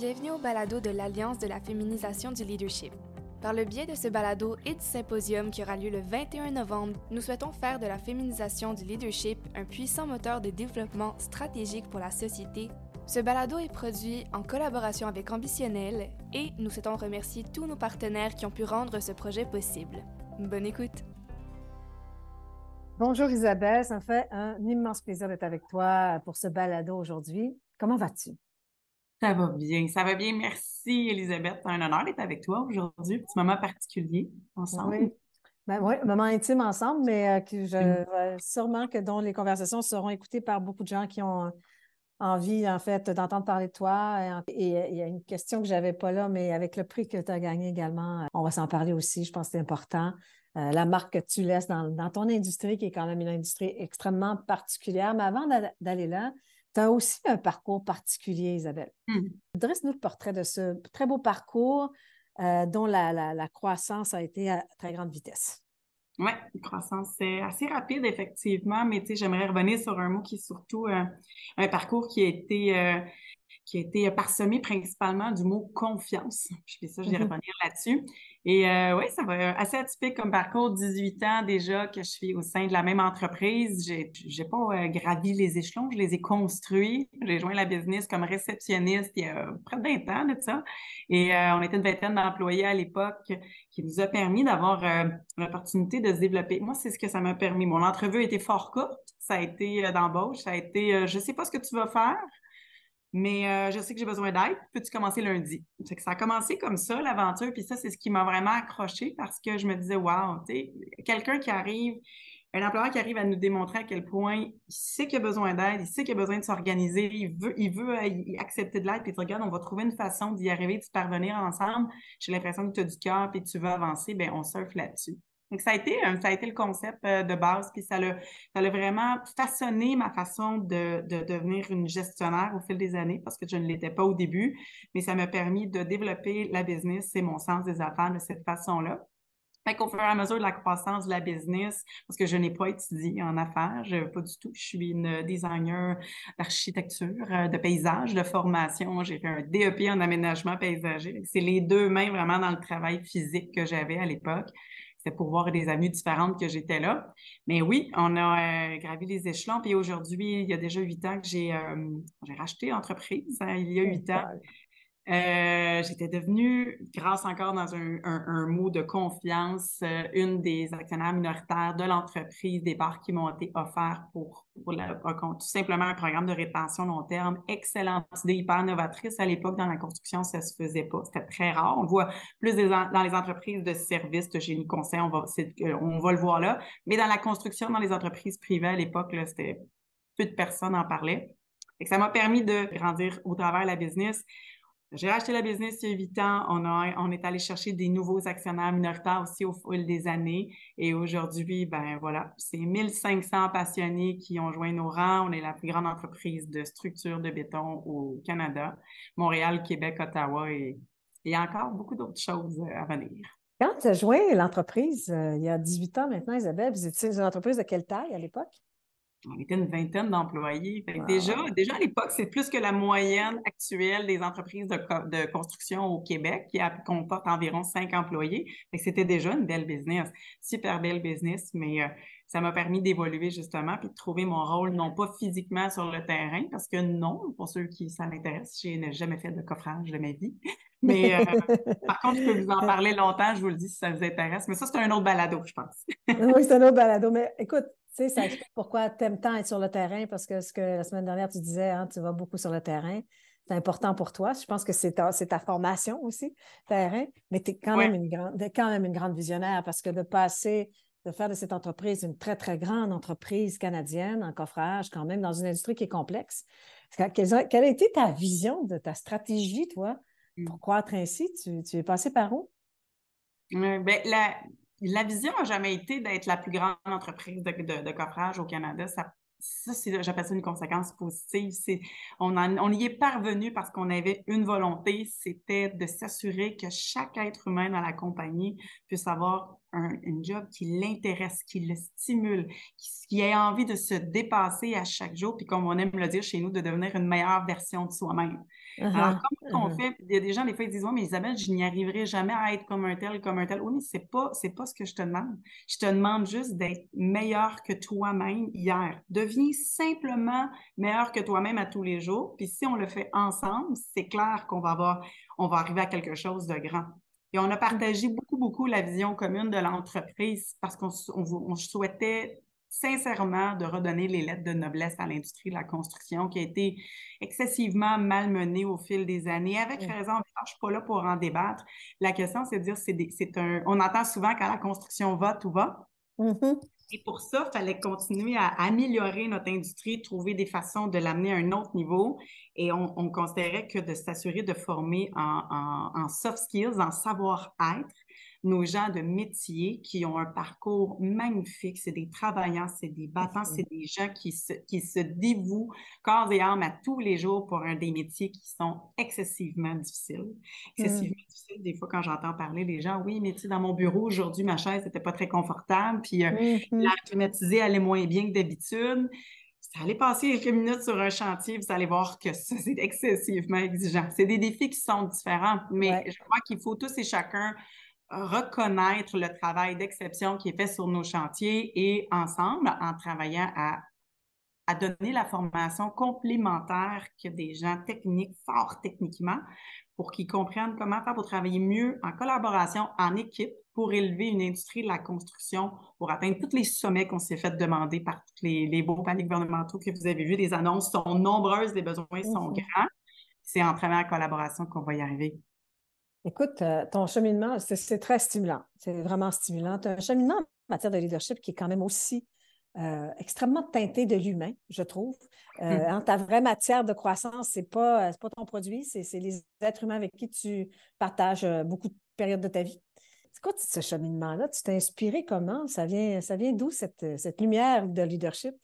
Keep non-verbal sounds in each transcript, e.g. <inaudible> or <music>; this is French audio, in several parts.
Bienvenue au balado de l'Alliance de la féminisation du leadership. Par le biais de ce balado et du symposium qui aura lieu le 21 novembre, nous souhaitons faire de la féminisation du leadership un puissant moteur de développement stratégique pour la société. Ce balado est produit en collaboration avec Ambitionnel et nous souhaitons remercier tous nos partenaires qui ont pu rendre ce projet possible. Bonne écoute! Bonjour Isabelle, ça me fait un immense plaisir d'être avec toi pour ce balado aujourd'hui. Comment vas-tu? Ça va bien, ça va bien. Merci Elisabeth. C'est un honneur d'être avec toi aujourd'hui. Petit moment particulier ensemble. Oui. Ben oui, moment intime ensemble, mais euh, que je, sûrement que dont les conversations seront écoutées par beaucoup de gens qui ont envie, en fait, d'entendre parler de toi. Et il y a une question que je n'avais pas là, mais avec le prix que tu as gagné également, on va s'en parler aussi. Je pense que c'est important. Euh, la marque que tu laisses dans, dans, ton industrie, qui est quand même une industrie extrêmement particulière. Mais avant d'aller là, tu as aussi un parcours particulier, Isabelle. Mmh. Dresse-nous le portrait de ce très beau parcours euh, dont la, croissance a été à très grande vitesse. Oui, la croissance, c'est assez rapide, effectivement, mais j'aimerais revenir sur un mot qui est surtout euh, un parcours qui a été euh, qui a été parsemé principalement du mot confiance. Je fais ça, je vais mm-hmm. revenir là-dessus. Et euh, oui, ça va assez atypique comme parcours, 18 ans déjà que je suis au sein de la même entreprise. J'ai, j'ai pas euh, gravi les échelons, je les ai construits. J'ai joint la business comme réceptionniste il y a près de 20 ans de ça. Et euh, on était une vingtaine d'employés à l'époque qui nous a permis d'avoir l'opportunité de se développer. Moi, c'est ce que ça m'a permis. Mon entrevue été fort courte. Ça a été d'embauche. Ça a été, je sais pas ce que tu vas faire mais euh, je sais que j'ai besoin d'aide. Peux-tu commencer lundi? que ça a commencé comme ça, l'aventure. Puis ça, c'est ce qui m'a vraiment accroché parce que je me disais, wow, tu quelqu'un qui arrive, un employeur qui arrive à nous démontrer à quel point il sait qu'il a besoin d'aide, il sait qu'il a besoin de s'organiser, il veut, il veut euh, accepter de l'aide, puis tu regardes, on va trouver une façon d'y arriver, de parvenir ensemble. J'ai l'impression que tu as du cœur, puis tu veux avancer, ben on surfe là-dessus. Donc, ça a été, euh, ça a été le concept euh, de base, puis ça l'a, ça vraiment façonné ma façon de, de, devenir une gestionnaire au fil des années, parce que je ne l'étais pas au début, mais ça m'a permis de développer la business et mon sens des affaires de cette façon-là. Fait qu'au fur et à mesure de la croissance de la business, parce que je n'ai pas étudié en affaires, je, pas du tout. Je suis une designer d'architecture, euh, de paysage, de formation. J'ai fait un DEP en aménagement paysager. C'est les deux mains vraiment dans le travail physique que j'avais à l'époque. C'était pour voir des avenues différentes que j'étais là. Mais oui, on a euh, gravi les échelons. Puis aujourd'hui, il y a déjà huit ans que j'ai euh, racheté l'entreprise. Hein, il y a huit ans. Euh, j'étais devenue, grâce encore dans un, mot de confiance, euh, une des actionnaires minoritaires de l'entreprise, des parts qui m'ont été offerts pour, tout simplement un programme de rétention long terme. Excellente idée, hyper novatrice. À l'époque, dans la construction, ça se faisait pas. C'était très rare. On voit plus dans les entreprises de services, de génie conseil, on va, euh, on va le voir là. Mais dans la construction, dans les entreprises privées, à l'époque, c'était peu de personnes en parlaient. Et ça m'a permis de grandir au travers de la business. J'ai racheté la business il y a huit ans. On, est allé chercher des nouveaux actionnaires minoritaires aussi au fil des années. Et aujourd'hui, ben voilà, c'est 1500 passionnés qui ont joint nos rangs. On est la plus grande entreprise de structure de béton au Canada, Montréal, Québec, Ottawa et a encore beaucoup d'autres choses à venir. Quand tu as joint l'entreprise, euh, il y a 18 ans maintenant, Isabelle, vous étiez une entreprise de quelle taille à l'époque? On était une vingtaine d'employés. Déjà, déjà à l'époque, c'est plus que la moyenne actuelle des entreprises de, de construction au Québec, qui comporte environ cinq employés. C'était déjà une belle business, super belle business, mais euh, ça m'a permis d'évoluer justement puis de trouver mon rôle, non pas physiquement sur le terrain, parce que non, pour ceux qui ça m'intéresse, je n'ai jamais fait de coffrage de ma vie. <laughs> Mais euh, par contre, je peux vous en parler longtemps, je vous le dis si ça vous intéresse. Mais ça, c'est un autre balado, je pense. oui, c'est un autre balado. Mais écoute, sais, ça explique pourquoi tu aimes tant être sur le terrain, parce que ce que la semaine dernière, tu disais, hein, tu vas beaucoup sur le terrain. C'est important pour toi. Je pense que c'est ta, ta, formation aussi, terrain, mais tu es quand, même une grande, quand même une grande visionnaire parce que de passer, de faire de cette entreprise une très, très grande entreprise canadienne en coffrage, quand même, dans une industrie qui est complexe. Quelle a, été ta vision de ta stratégie, toi, mmh. pour croître ainsi? Tu, tu es passé par où? Euh, ben, la, la vision n'a jamais été d'être la plus grande entreprise de, coffrage au Canada. Ça, ça j'appelle ça une conséquence positive. on, on y est parvenu parce qu'on avait une volonté, c'était de s'assurer que chaque être humain dans la compagnie puisse avoir un, job qui l'intéresse, qui le stimule, qui, ait envie de se dépasser à chaque jour, puis comme on aime le dire chez nous, de devenir une meilleure version de soi-même. Alors, uh-huh, comment on uh-huh. fait? Il y a des gens, des fois, ils disent Oui, mais Isabelle, je n'y arriverai jamais à être comme un tel, comme un tel. Oui, mais c'est pas, c'est pas ce que je te demande. Je te demande juste d'être meilleur que toi-même hier. Deviens simplement meilleur que toi-même à tous les jours. Puis si on le fait ensemble, c'est clair qu'on va avoir, on va arriver à quelque chose de grand. Et on a partagé beaucoup, beaucoup la vision commune de l'entreprise parce qu'on souhaitait sincèrement de redonner les lettres de noblesse à l'industrie de la construction qui a été excessivement malmenée au fil des années, avec raison. Je ne suis pas là pour en débattre. La question, c'est de dire, c'est un... On entend souvent quand la construction va, tout va. Mm-hmm. Et pour ça, il fallait continuer à améliorer notre industrie, trouver des façons de l'amener à un autre niveau. Et on, considérait que de s'assurer de former en soft skills, en savoir-être, nos gens de métier qui ont un parcours magnifique. C'est des travailleurs, c'est des battants, c'est des gens qui se, qui se dévouent corps et âme à tous les jours pour un des métiers qui sont excessivement difficiles. Excessivement mm. difficiles. Des fois, quand j'entends parler les gens, oui, mais tu sais, dans mon bureau aujourd'hui, ma chaise n'était pas très confortable, puis euh, mm-hmm. l'air climatisé allait moins bien que d'habitude. Ça allait passer quelques minutes sur un chantier, vous allez voir que ça, c'est excessivement exigeant. C'est des défis qui sont différents, mais je crois qu'il faut tous et chacun reconnaître le travail d'exception qui est fait sur nos chantiers et ensemble, en travaillant à, à donner la formation complémentaire que des gens techniques, forts techniquement, pour qu'ils comprennent comment faire pour travailler mieux en collaboration, en équipe, pour élever une industrie de la construction, pour atteindre tous les sommets qu'on s'est fait demander par tous les, les beaux paniers gouvernementaux que vous avez vus. Les annonces sont nombreuses, les besoins sont grands. C'est en travaillant en collaboration qu'on va y arriver. Écoute, euh, ton cheminement, c'est très stimulant. C'est vraiment stimulant. Tu as un cheminement en matière de leadership qui est quand même aussi euh, extrêmement teinté de l'humain, je trouve. Euh, mmh. hein, ta vraie matière de croissance, ce n'est pas, pas ton produit, c'est les êtres humains avec qui tu partages beaucoup de périodes de ta vie. C'est quoi ce cheminement-là? Tu t'es inspiré comment? Ça vient, ça vient d'où cette, cette lumière de leadership?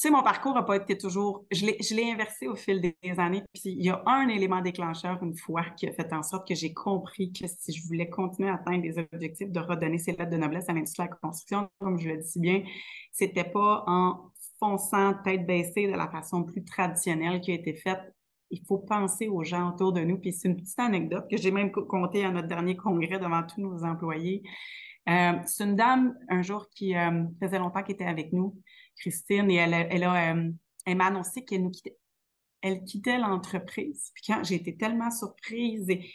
Sais, mon parcours n'a pas été toujours. Je l'ai inversé au fil des, années. Puis il y a un élément déclencheur une fois qui a fait en sorte que j'ai compris que si je voulais continuer à atteindre des objectifs de redonner ces lettres de noblesse à l'industrie de la construction, comme je le dis si bien, c'était pas en fonçant tête baissée de la façon plus traditionnelle qui a été faite. Il faut penser aux gens autour de nous. Puis c'est une petite anecdote que j'ai même contée à notre dernier congrès devant tous nos employés. Euh, c'est une dame, un jour, qui euh, faisait longtemps qu'elle était avec nous, Christine, et elle, elle, a, euh, elle m'a annoncé qu'elle nous quittait. Elle quittait l'entreprise. Puis quand j'ai été tellement surprise, et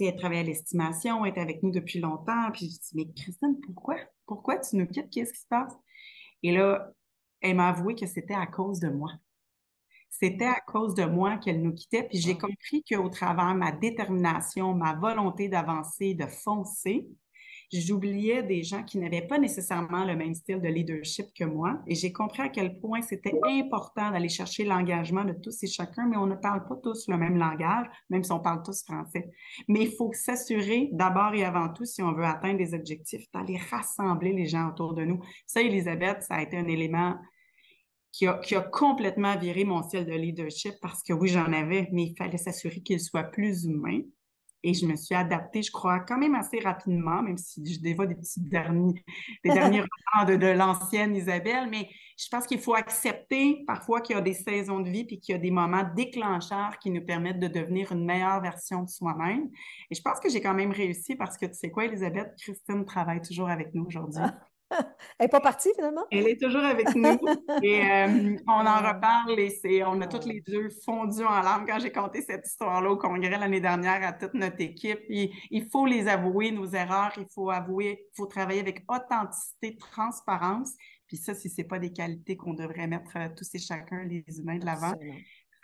elle travaillait à l'estimation, elle était avec nous depuis longtemps. Puis je dit, mais Christine, pourquoi? Pourquoi tu nous quittes? Qu'est-ce qui se passe? Et là, elle m'a avoué que c'était à cause de moi. C'était à cause de moi qu'elle nous quittait. Puis j'ai compris qu'au travers ma détermination, ma volonté d'avancer, de foncer, j'oubliais des gens qui n'avaient pas nécessairement le même style de leadership que moi. Et j'ai compris à quel point c'était important d'aller chercher l'engagement de tous et chacun, mais on ne parle pas tous le même langage, même si on parle tous français. Mais il faut s'assurer, d'abord et avant tout, si on veut atteindre des objectifs, d'aller rassembler les gens autour de nous. Ça, Elisabeth, ça a été un élément qui a, complètement viré mon style de leadership parce que oui, j'en avais, mais il fallait s'assurer qu'il soit plus humain. Et je me suis adaptée, je crois, quand même assez rapidement, même si je dévoie des petits derniers, des <laughs> derniers romans de, de l'ancienne Isabelle. Mais je pense qu'il faut accepter parfois qu'il y a des saisons de vie puis qu'il y a des moments déclencheurs qui nous permettent de devenir une meilleure version de soi-même. Et je pense que j'ai quand même réussi parce que tu sais quoi, Elisabeth, Christine travaille toujours avec nous aujourd'hui. <laughs> Elle n'est pas partie finalement? Elle est toujours avec nous et euh, on en reparle et on a toutes les deux fondu en larmes quand j'ai compté cette histoire-là au congrès l'année dernière à toute notre équipe. il faut les avouer, nos erreurs, il faut avouer, il faut travailler avec authenticité, transparence. Puis ça, si ce n'est pas des qualités qu'on devrait mettre euh, tous et chacun, les humains, de l'avant,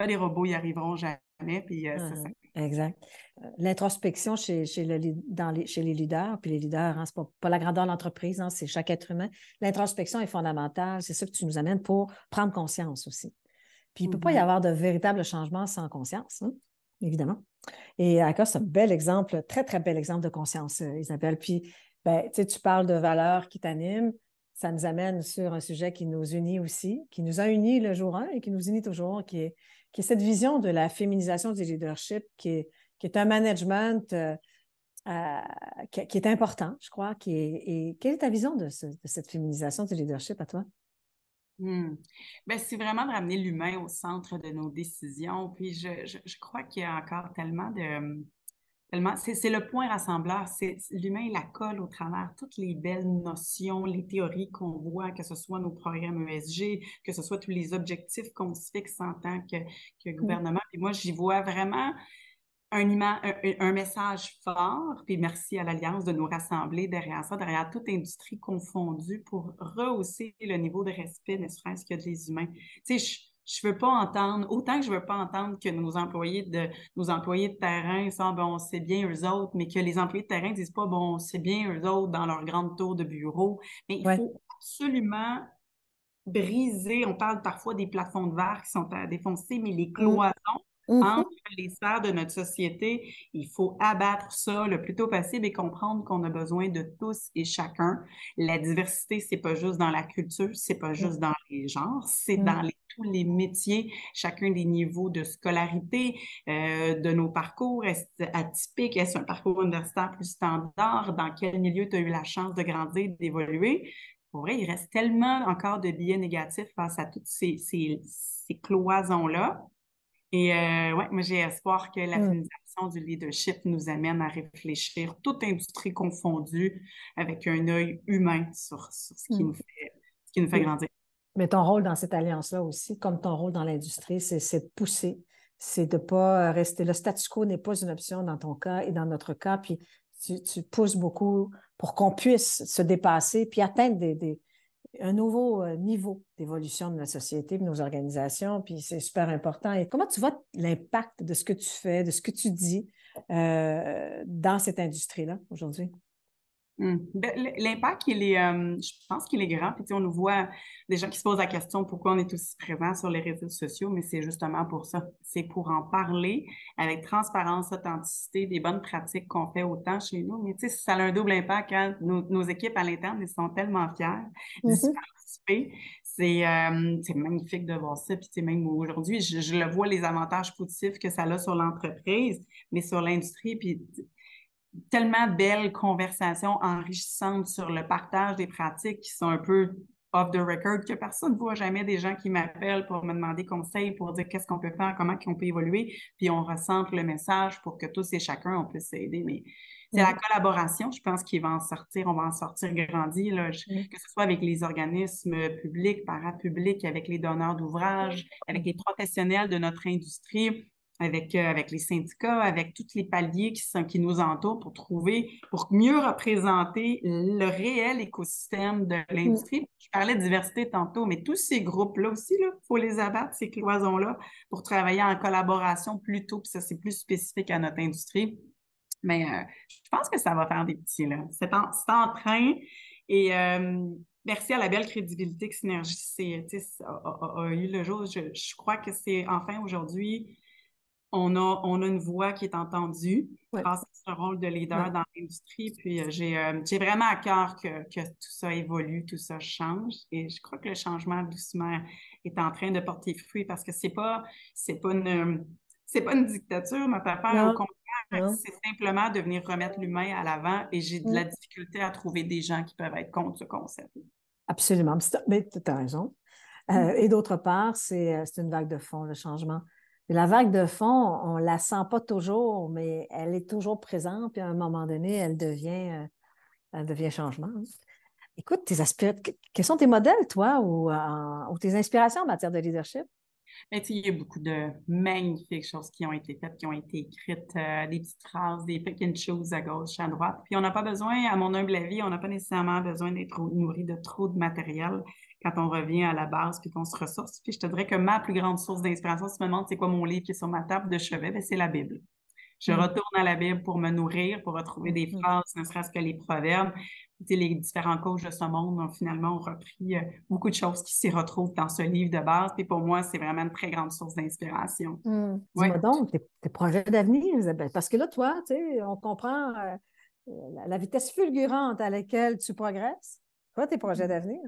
les robots y arriveront jamais. Puis, euh, ça. Exact. Euh, l'introspection chez, chez, le, dans les, chez les leaders, puis les leaders, hein, ce n'est pas, la grandeur de l'entreprise, hein, c'est chaque être humain. L'introspection est fondamentale. C'est ça que tu nous amènes pour prendre conscience aussi. Puis il ne peut pas y mm-hmm. avoir de véritable changement sans conscience, hein, évidemment. Et Aka, c'est un bel exemple, très, très bel exemple de conscience, euh, Isabelle. Puis, ben, tu parles de valeurs qui t'animent. Ça nous amène sur un sujet qui nous unit aussi, qui nous a unis le jour 1 et qui nous unit toujours, qui est cette vision de la féminisation du leadership, qui est, un management euh, qui, est important, je crois. Qui est, et quelle est ta vision de, cette féminisation du leadership à toi? Hmm. Ben, c'est vraiment de ramener l'humain au centre de nos décisions. Puis je crois qu'il y a encore tellement de, c'est le point rassembleur. L'humain, la colle au travers toutes les belles notions, les théories qu'on voit, que ce soit nos programmes ESG, que ce soit tous les objectifs qu'on se fixe en tant que, mm. gouvernement. Et moi, j'y vois vraiment un, un, message fort, puis merci à l'Alliance de nous rassembler derrière ça, derrière toute industrie confondue pour rehausser le niveau de respect, ne serait-ce que des humains. Tu sais, je veux pas entendre, autant que je veux pas entendre que nos employés de, nos employés de terrain sont bon, c'est bien eux autres, mais que les employés de terrain disent pas, bon, c'est bien eux autres dans leur grande tour de bureau. Mais il faut absolument briser, on parle parfois des plafonds de verre qui sont à défoncer, mais les mmh. cloisons mmh. entre les sphères de notre société, il faut abattre ça le plus tôt possible et comprendre qu'on a besoin de tous et chacun. La diversité, c'est pas juste dans la culture, c'est pas mmh. juste dans les genres, c'est dans les tous les métiers, chacun des niveaux de scolarité, euh, de nos parcours. Est-ce atypique? Est-ce un parcours universitaire plus standard? Dans quel milieu tu as eu la chance de grandir, d'évoluer? Pour vrai, il reste tellement encore de biais négatifs face à toutes ces, ces, cloisons-là. Et euh, ouais, moi, j'ai espoir que la mmh. féminisation du leadership nous amène à réfléchir, toute industrie confondue, avec un œil humain sur, ce, qui mmh. nous fait, ce qui nous fait grandir. Mais ton rôle dans cette alliance-là aussi, comme ton rôle dans l'industrie, c'est de pousser, c'est de ne pas euh, rester. Le statu quo n'est pas une option dans ton cas et dans notre cas. Puis tu, pousses beaucoup pour qu'on puisse se dépasser puis atteindre des, un nouveau euh, niveau d'évolution de notre société, de nos organisations. Puis c'est super important. Et comment tu vois l'impact de ce que tu fais, de ce que tu dis euh, dans cette industrie-là aujourd'hui? Mmh. Ben, l'impact, il est, euh, je pense qu'il est grand. Puis, on nous voit des gens qui se posent la question pourquoi on est aussi présent sur les réseaux sociaux, mais c'est justement pour ça. C'est pour en parler avec transparence, authenticité, des bonnes pratiques qu'on fait autant chez nous. Mais tu sais, ça a un double impact quand nos, équipes à l'interne, ils sont tellement fiers de mmh participer. Euh, c'est magnifique de voir ça. Puis, même aujourd'hui, je, je, le vois les avantages positifs que ça a sur l'entreprise, mais sur l'industrie. Puis, tellement belles conversations enrichissantes sur le partage des pratiques qui sont un peu off the record, que personne ne voit jamais des gens qui m'appellent pour me demander conseil, pour dire qu'est-ce qu'on peut faire, comment on peut évoluer, puis on ressent le message pour que tous et chacun, on puisse s'aider. Mais c'est la collaboration, je pense, qui va en sortir, on va en sortir grandi, là, que ce soit avec les organismes publics, parapublics, avec les donneurs d'ouvrages, avec les professionnels de notre industrie avec, euh, avec les syndicats, avec tous les paliers qui, sont, qui nous entourent pour trouver, pour mieux représenter le réel écosystème de l'industrie. Je parlais de diversité tantôt, mais tous ces groupes-là aussi, il faut les abattre, ces cloisons-là, pour travailler en collaboration plutôt, puis ça, c'est plus spécifique à notre industrie. Mais euh, je pense que ça va faire des petits, là. C'est en, en, train. Et euh, merci à la belle crédibilité que Synergie a, eu le jour. Je, je crois que c'est enfin aujourd'hui on a, on a une voix qui est entendue grâce à ce rôle de leader dans l'industrie. Puis euh, euh, j'ai, vraiment à cœur que, que, tout ça évolue, tout ça change. Et je crois que le changement doucement est en train de porter fruit parce que c'est pas, c'est pas une, c'est pas une dictature, notre affaire. Au contraire, c'est simplement de venir remettre l'humain à l'avant et j'ai de la difficulté à trouver des gens qui peuvent être contre ce concept. Absolument. Mais tu as raison. Euh, et d'autre part, c'est, c'est une vague de fond, le changement la vague de fond, on ne la sent pas toujours, mais elle est toujours présente, puis à un moment donné, elle devient, euh, elle devient changement. Écoute, tes quels sont tes modèles, toi, ou, ou, tes inspirations en matière de leadership? Ben, il y a beaucoup de magnifiques choses qui ont été faites, qui ont été écrites, euh, des petites phrases, des pequeñas choses à gauche, à droite. Puis on n'a pas besoin, à mon humble avis, on n'a pas nécessairement besoin d'être nourri de trop de matériel quand on revient à la base puis qu'on se ressource. Puis je te dirais que ma plus grande source d'inspiration, si tu me demandes c'est quoi mon livre qui est sur ma table de chevet, ben, c'est la Bible. Je mm. retourne à la Bible pour me nourrir, pour retrouver des mm-hmm. phrases, ne serait-ce que les proverbes. les différents coachs de ce monde ont finalement repris euh, beaucoup de choses qui s'y retrouvent dans ce livre de base. Et pour moi, c'est vraiment une très grande source d'inspiration. Mm. Donc, tes, projets d'avenir, Isabelle. Parce que là, toi, on comprend euh, la, vitesse fulgurante à laquelle tu progresses. Quoi tes projets d'avenir?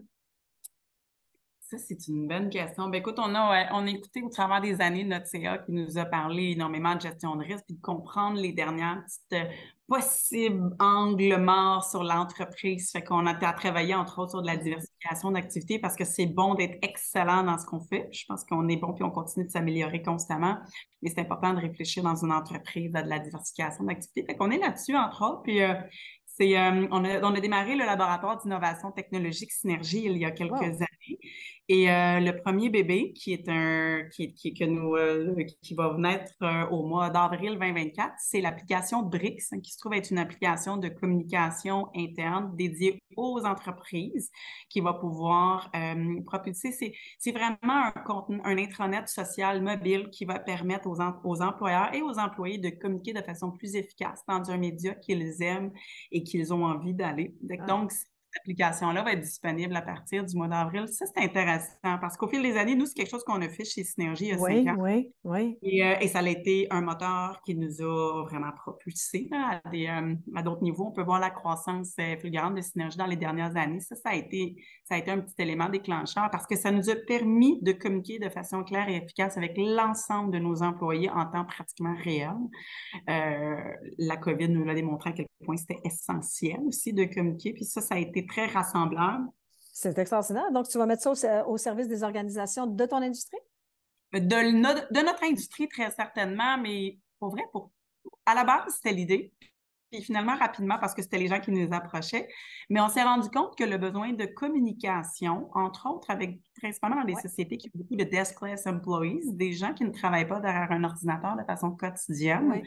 Ça, c'est une bonne question. Ben, écoute, on a, on a écouté au travers des années notre CA qui nous a parlé énormément de gestion de risque, puis de comprendre les dernières petites euh, possibles angles morts sur l'entreprise. Fait qu'on a travaillé, entre autres, sur de la diversification d'activités parce que c'est bon d'être excellent dans ce qu'on fait. Je pense qu'on est bon puis on continue de s'améliorer constamment. Mais c'est important de réfléchir dans une entreprise à de la diversification d'activités. Fait qu'on est là-dessus, entre autres. Puis euh, c'est, euh, on, a, on, a, démarré le laboratoire d'innovation technologique Synergie il y a quelques années. Et euh, le premier bébé, qui est un qui, qui que nous euh, qui va naître euh, au mois d'avril 2024, c'est l'application BRICS, hein, qui se trouve être une application de communication interne dédiée aux entreprises, qui va pouvoir propulser. C'est vraiment un contenu, un intranet social mobile qui va permettre aux, aux employeurs et aux employés de communiquer de façon plus efficace dans un média qu'ils aiment et qu'ils ont envie d'aller. Ah. Application-là va être disponible à partir du mois d'avril. Ça, c'est intéressant parce qu'au fil des années, nous, c'est quelque chose qu'on a fait chez Synergie il y a oui, cinq ans. Oui, oui. Et, euh, et, ça a été un moteur qui nous a vraiment propulsés à, euh, à d'autres niveaux. On peut voir la croissance euh, fulgurante de Synergie dans les dernières années. Ça, ça a, été, ça a été un petit élément déclencheur parce que ça nous a permis de communiquer de façon claire et efficace avec l'ensemble de nos employés en temps pratiquement réel. la COVID nous l'a démontré à quel point c'était essentiel aussi de communiquer. Puis ça, ça a été très rassemblable. C'est extraordinaire. Donc, tu vas mettre ça au, service des organisations de ton industrie? De, de, notre industrie, très certainement, mais pour vrai, pour, à la base, c'était l'idée. Puis finalement, rapidement, parce que c'était les gens qui nous approchaient. Mais on s'est rendu compte que le besoin de communication, entre autres avec principalement dans des sociétés qui ont beaucoup de deskless employees, des gens qui ne travaillent pas derrière un ordinateur de façon quotidienne,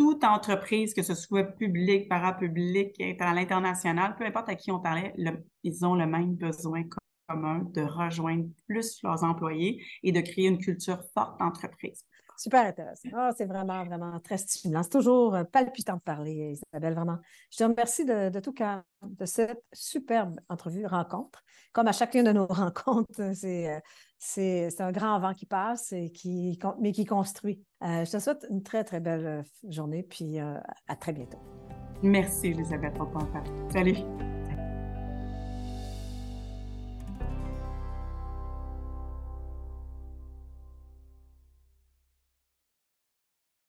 toute entreprise, que ce soit publique, parapublique, à l'international, peu importe à qui on parlait, ils ont le même besoin commun de rejoindre plus leurs employés et de créer une culture forte d'entreprise. Super intéressant. Ah, c'est vraiment, vraiment très stimulant. C'est toujours euh, palpitant de parler, Isabelle, vraiment. Je te remercie de, tout cœur de cette superbe entrevue, rencontre. Comme à chacune de nos <laughs> rencontres, euh, c'est, c'est, un grand vent qui passe, et qui, mais qui construit. Euh, je te souhaite une très, très belle journée, puis à très bientôt. Merci, Elisabeth, pour ton Salut.